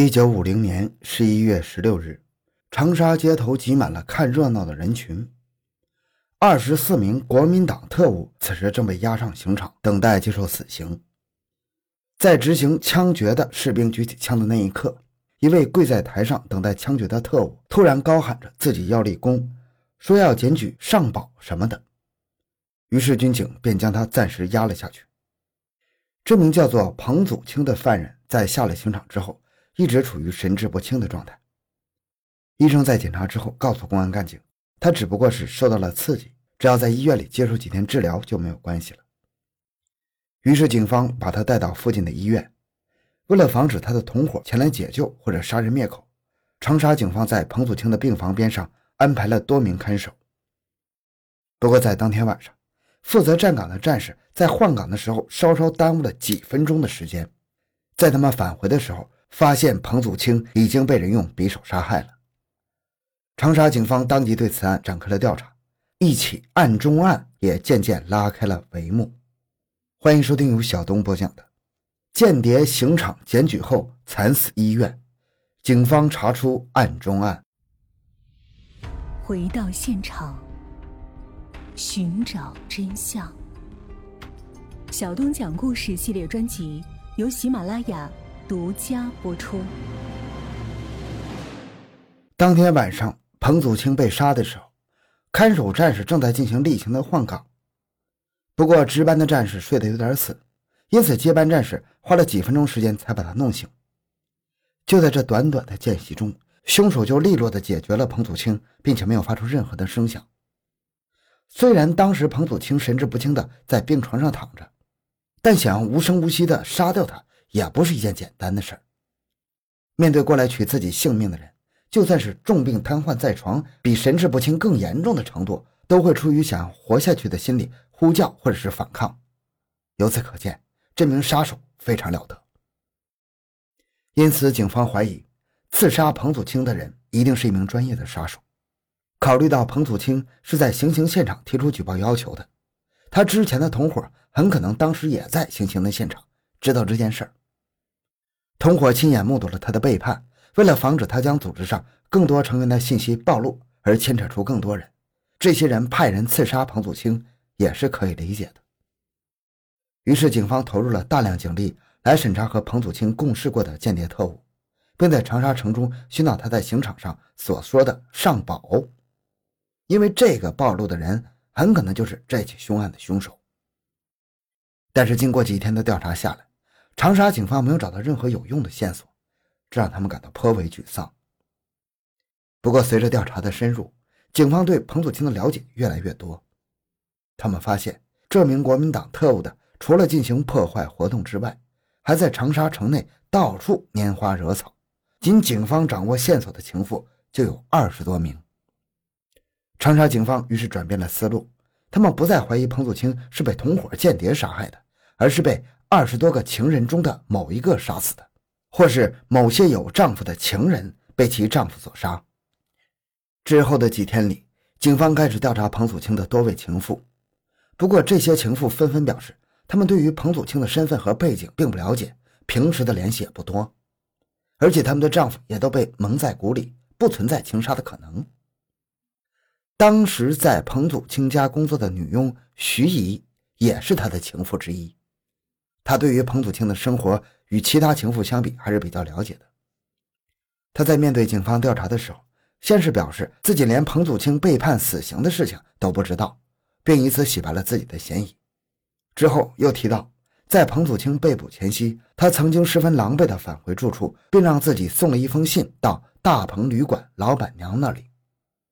一九五零年十一月十六日，长沙街头挤满了看热闹的人群。二十四名国民党特务此时正被押上刑场，等待接受死刑。在执行枪决的士兵举起枪的那一刻，一位跪在台上等待枪决的特务突然高喊着自己要立功，说要检举上宝什么的。于是军警便将他暂时压了下去。这名叫做彭祖清的犯人在下了刑场之后。一直处于神志不清的状态。医生在检查之后告诉公安干警，他只不过是受到了刺激，只要在医院里接受几天治疗就没有关系了。于是警方把他带到附近的医院，为了防止他的同伙前来解救或者杀人灭口，长沙警方在彭祖清的病房边上安排了多名看守。不过在当天晚上，负责站岗的战士在换岗的时候稍稍耽误了几分钟的时间，在他们返回的时候。发现彭祖清已经被人用匕首杀害了。长沙警方当即对此案展开了调查，一起案中案也渐渐拉开了帷幕。欢迎收听由小东播讲的《间谍刑场检举后惨死医院》，警方查出案中案。回到现场，寻找真相。小东讲故事系列专辑由喜马拉雅。独家播出。当天晚上，彭祖清被杀的时候，看守战士正在进行例行的换岗。不过，值班的战士睡得有点死，因此接班战士花了几分钟时间才把他弄醒。就在这短短的间隙中，凶手就利落的解决了彭祖清，并且没有发出任何的声响。虽然当时彭祖清神志不清的在病床上躺着，但想要无声无息的杀掉他。也不是一件简单的事儿。面对过来取自己性命的人，就算是重病瘫痪在床，比神志不清更严重的程度，都会出于想活下去的心理呼叫或者是反抗。由此可见，这名杀手非常了得。因此，警方怀疑刺杀彭祖清的人一定是一名专业的杀手。考虑到彭祖清是在行刑现场提出举报要求的，他之前的同伙很可能当时也在行刑的现场，知道这件事儿。同伙亲眼目睹了他的背叛，为了防止他将组织上更多成员的信息暴露而牵扯出更多人，这些人派人刺杀彭祖清也是可以理解的。于是，警方投入了大量警力来审查和彭祖清共事过的间谍特务，并在长沙城中寻找他在刑场上所说的上宝，因为这个暴露的人很可能就是这起凶案的凶手。但是，经过几天的调查下来，长沙警方没有找到任何有用的线索，这让他们感到颇为沮丧。不过，随着调查的深入，警方对彭祖清的了解越来越多。他们发现，这名国民党特务的除了进行破坏活动之外，还在长沙城内到处拈花惹草。仅警方掌握线索的情妇就有二十多名。长沙警方于是转变了思路，他们不再怀疑彭祖清是被同伙间谍杀害的，而是被。二十多个情人中的某一个杀死的，或是某些有丈夫的情人被其丈夫所杀。之后的几天里，警方开始调查彭祖清的多位情妇，不过这些情妇纷纷表示，他们对于彭祖清的身份和背景并不了解，平时的联系也不多，而且他们的丈夫也都被蒙在鼓里，不存在情杀的可能。当时在彭祖清家工作的女佣徐怡也是他的情妇之一。他对于彭祖清的生活与其他情妇相比还是比较了解的。他在面对警方调查的时候，先是表示自己连彭祖清被判死刑的事情都不知道，并以此洗白了自己的嫌疑。之后又提到，在彭祖清被捕前夕，他曾经十分狼狈地返回住处，并让自己送了一封信到大鹏旅馆老板娘那里。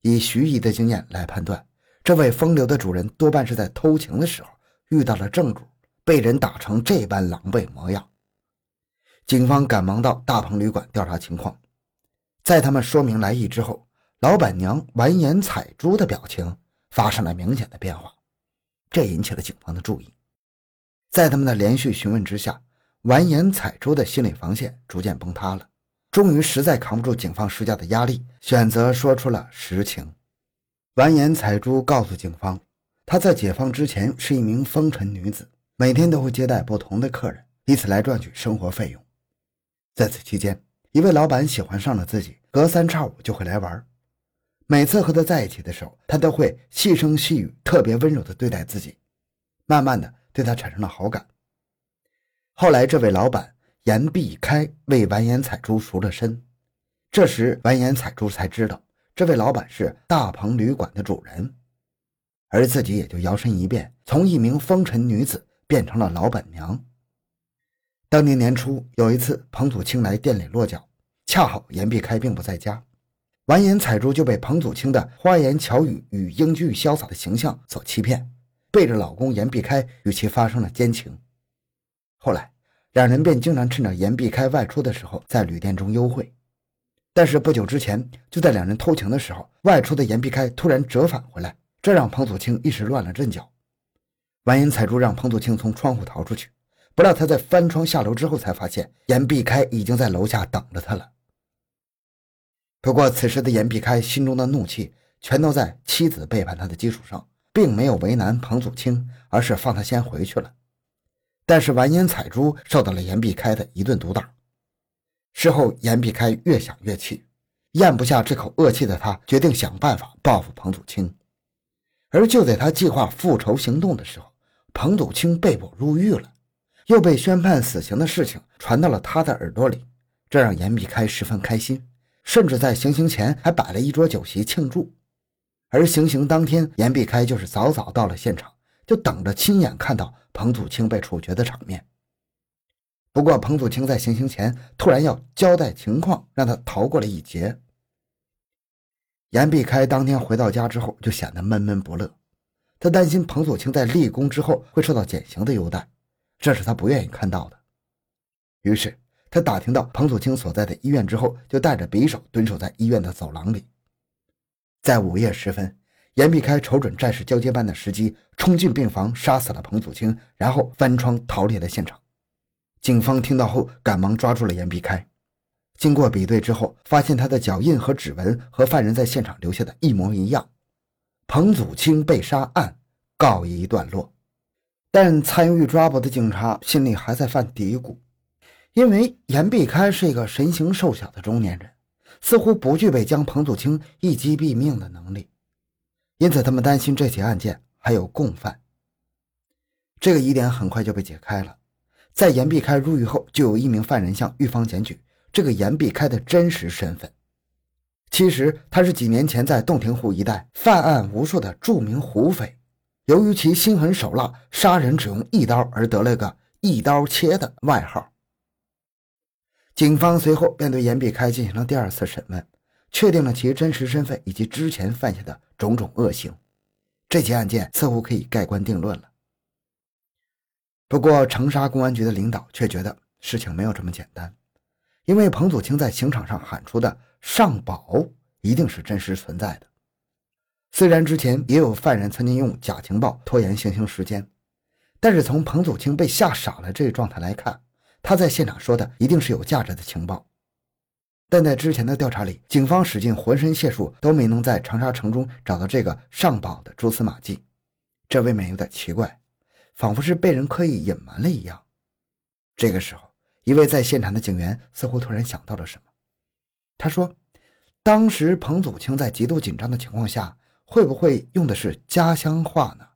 以徐姨的经验来判断，这位风流的主人多半是在偷情的时候遇到了正主。被人打成这般狼狈模样，警方赶忙到大鹏旅馆调查情况。在他们说明来意之后，老板娘完颜彩珠的表情发生了明显的变化，这引起了警方的注意。在他们的连续询问之下，完颜彩珠的心理防线逐渐崩塌了，终于实在扛不住警方施加的压力，选择说出了实情。完颜彩珠告诉警方，她在解放之前是一名风尘女子。每天都会接待不同的客人，以此来赚取生活费用。在此期间，一位老板喜欢上了自己，隔三差五就会来玩。每次和他在一起的时候，他都会细声细语、特别温柔地对待自己。慢慢的，对他产生了好感。后来，这位老板言必开为完颜采珠赎了身。这时，完颜采珠才知道，这位老板是大鹏旅馆的主人，而自己也就摇身一变，从一名风尘女子变成了老板娘。当年年初，有一次，彭祖清来店里落脚，恰好严必开并不在家。完颜彩珠就被彭祖清的花言巧语与英俊潇洒的形象所欺骗，背着老公严必开与其发生了奸情。后来，两人便经常趁着严必开外出的时候在旅店中幽会。但是不久之前，就在两人偷情的时候，外出的严必开突然折返回来，这让彭祖清一时乱了阵脚。完颜采珠让彭祖清从窗户逃出去，不料他在翻窗下楼之后，才发现严必开已经在楼下等着他了。不过，此时的严必开心中的怒气全都在妻子背叛他的基础上，并没有为难彭祖清，而是放他先回去了。但是完颜采珠受到了严必开的一顿毒打。事后，严必开越想越气，咽不下这口恶气的他，决定想办法报复彭祖清。而就在他计划复仇行动的时候，彭祖清被捕入狱了，又被宣判死刑的事情传到了他的耳朵里，这让严必开十分开心。甚至在行刑前还摆了一桌酒席庆祝，而行刑当天，严必开就是早早到了现场，就等着亲眼看到彭祖清被处决的场面。不过，彭祖清在行刑前突然要交代情况，让他逃过了一劫。严必开当天回到家之后，就显得闷闷不乐，他担心彭祖清在立功之后会受到减刑的优待，这是他不愿意看到的。于是。他打听到彭祖清所在的医院之后，就带着匕首蹲守在医院的走廊里。在午夜时分，严必开瞅准战士交接班的时机，冲进病房，杀死了彭祖清，然后翻窗逃离了现场。警方听到后，赶忙抓住了严必开。经过比对之后，发现他的脚印和指纹和犯人在现场留下的一模一样。彭祖清被杀案告一段落，但参与抓捕的警察心里还在犯嘀咕。因为严必开是一个身形瘦小的中年人，似乎不具备将彭祖清一击毙命的能力，因此他们担心这起案件还有共犯。这个疑点很快就被解开了。在严必开入狱后，就有一名犯人向狱方检举这个严必开的真实身份。其实他是几年前在洞庭湖一带犯案无数的著名胡匪，由于其心狠手辣，杀人只用一刀，而得了个“一刀切”的外号。警方随后便对严必开进行了第二次审问，确定了其真实身份以及之前犯下的种种恶行。这起案件似乎可以盖棺定论了。不过，长沙公安局的领导却觉得事情没有这么简单，因为彭祖清在刑场上喊出的“上宝”一定是真实存在的。虽然之前也有犯人曾经用假情报拖延行刑时间，但是从彭祖清被吓傻了这一状态来看。他在现场说的一定是有价值的情报，但在之前的调查里，警方使尽浑身解数都没能在长沙城中找到这个上宝的蛛丝马迹，这未免有点奇怪，仿佛是被人刻意隐瞒了一样。这个时候，一位在现场的警员似乎突然想到了什么，他说：“当时彭祖清在极度紧张的情况下，会不会用的是家乡话呢？”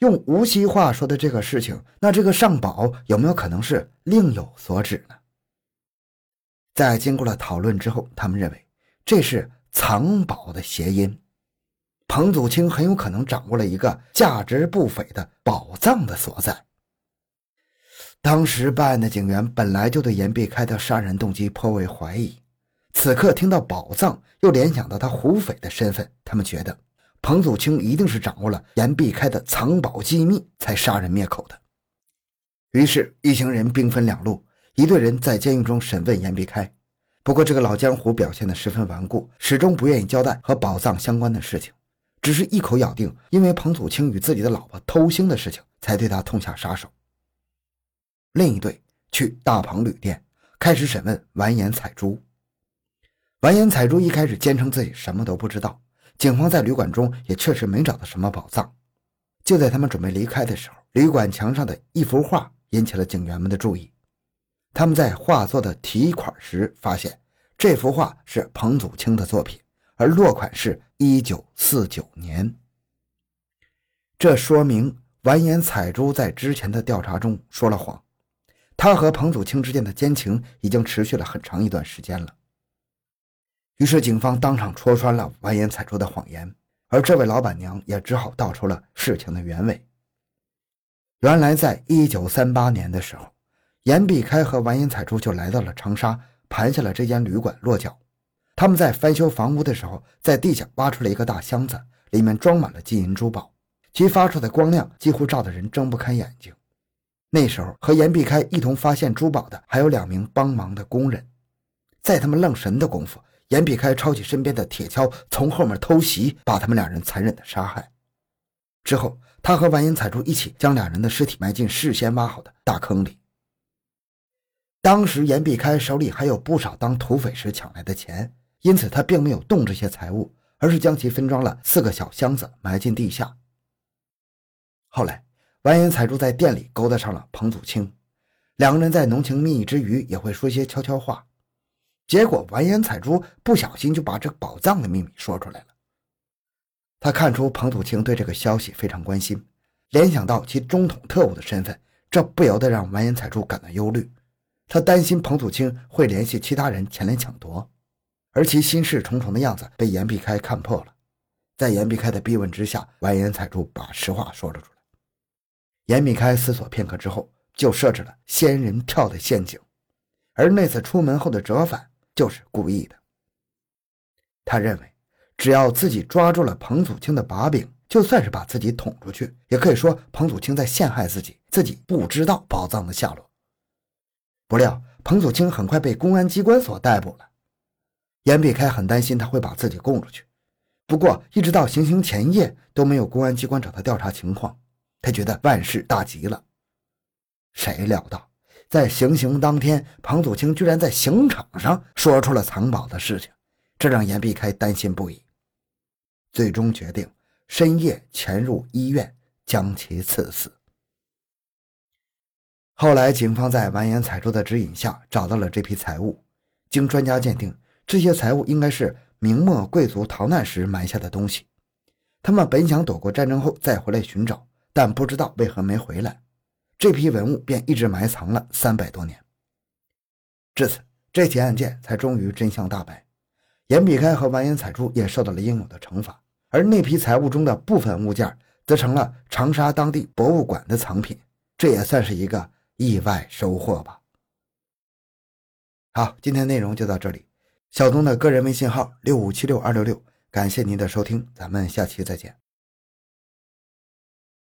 用无锡话说的这个事情，那这个上宝有没有可能是另有所指呢？在经过了讨论之后，他们认为这是藏宝的谐音，彭祖清很有可能掌握了一个价值不菲的宝藏的所在。当时办案的警员本来就对严必开的杀人动机颇为怀疑，此刻听到宝藏，又联想到他胡匪的身份，他们觉得。彭祖清一定是掌握了严必开的藏宝机密，才杀人灭口的。于是，一行人兵分两路，一队人在监狱中审问严必开。不过，这个老江湖表现得十分顽固，始终不愿意交代和宝藏相关的事情，只是一口咬定，因为彭祖清与自己的老婆偷腥的事情，才对他痛下杀手。另一队去大鹏旅店，开始审问完颜彩珠。完颜彩珠一开始坚称自己什么都不知道。警方在旅馆中也确实没找到什么宝藏。就在他们准备离开的时候，旅馆墙上的一幅画引起了警员们的注意。他们在画作的题款时发现，这幅画是彭祖清的作品，而落款是一九四九年。这说明完颜彩珠在之前的调查中说了谎，他和彭祖清之间的奸情已经持续了很长一段时间了。于是，警方当场戳穿了完颜彩珠的谎言，而这位老板娘也只好道出了事情的原委。原来，在一九三八年的时候，严碧开和完颜彩珠就来到了长沙，盘下了这间旅馆落脚。他们在翻修房屋的时候，在地下挖出了一个大箱子，里面装满了金银珠宝。其发出的光亮几乎照得人睁不开眼睛。那时候和严碧开一同发现珠宝的还有两名帮忙的工人，在他们愣神的功夫，严碧开抄起身边的铁锹，从后面偷袭，把他们两人残忍的杀害。之后，他和完颜彩珠一起将两人的尸体埋进事先挖好的大坑里。当时严碧开手里还有不少当土匪时抢来的钱，因此他并没有动这些财物，而是将其分装了四个小箱子埋进地下。后来，完颜彩珠在店里勾搭上了彭祖清，两个人在浓情蜜意之余也会说些悄悄话。结果，完颜彩珠不小心就把这宝藏的秘密说出来了。他看出彭祖清对这个消息非常关心，联想到其中统特务的身份，这不由得让完颜彩珠感到忧虑。他担心彭祖清会联系其他人前来抢夺，而其心事重重的样子被严碧开看破了。在严碧开的逼问之下，完颜彩珠把实话说了出来。严碧开思索片刻之后，就设置了仙人跳的陷阱，而那次出门后的折返就是故意的。他认为，只要自己抓住了彭祖清的把柄，就算是把自己捅出去，也可以说彭祖清在陷害自己，自己不知道宝藏的下落。不料，彭祖清很快被公安机关所逮捕了。严碧开很担心他会把自己供出去，不过一直到行刑前夜都没有公安机关找他调查情况。他觉得万事大吉了，谁料到在行刑当天，庞祖清居然在刑场上说出了藏宝的事情，这让严碧开担心不已。最终决定深夜潜入医院将其刺死。后来，警方在完颜彩珠的指引下找到了这批财物，经专家鉴定，这些财物应该是明末贵族逃难时埋下的东西，他们本想躲过战争后再回来寻找。但不知道为何没回来，这批文物便一直埋藏了三百多年。至此，这起案件才终于真相大白，严碧开和完颜彩珠也受到了应有的惩罚，而那批财物中的部分物件则成了长沙当地博物馆的藏品，这也算是一个意外收获吧。好，今天内容就到这里，小东的个人微信号六五七六二六六，感谢您的收听，咱们下期再见。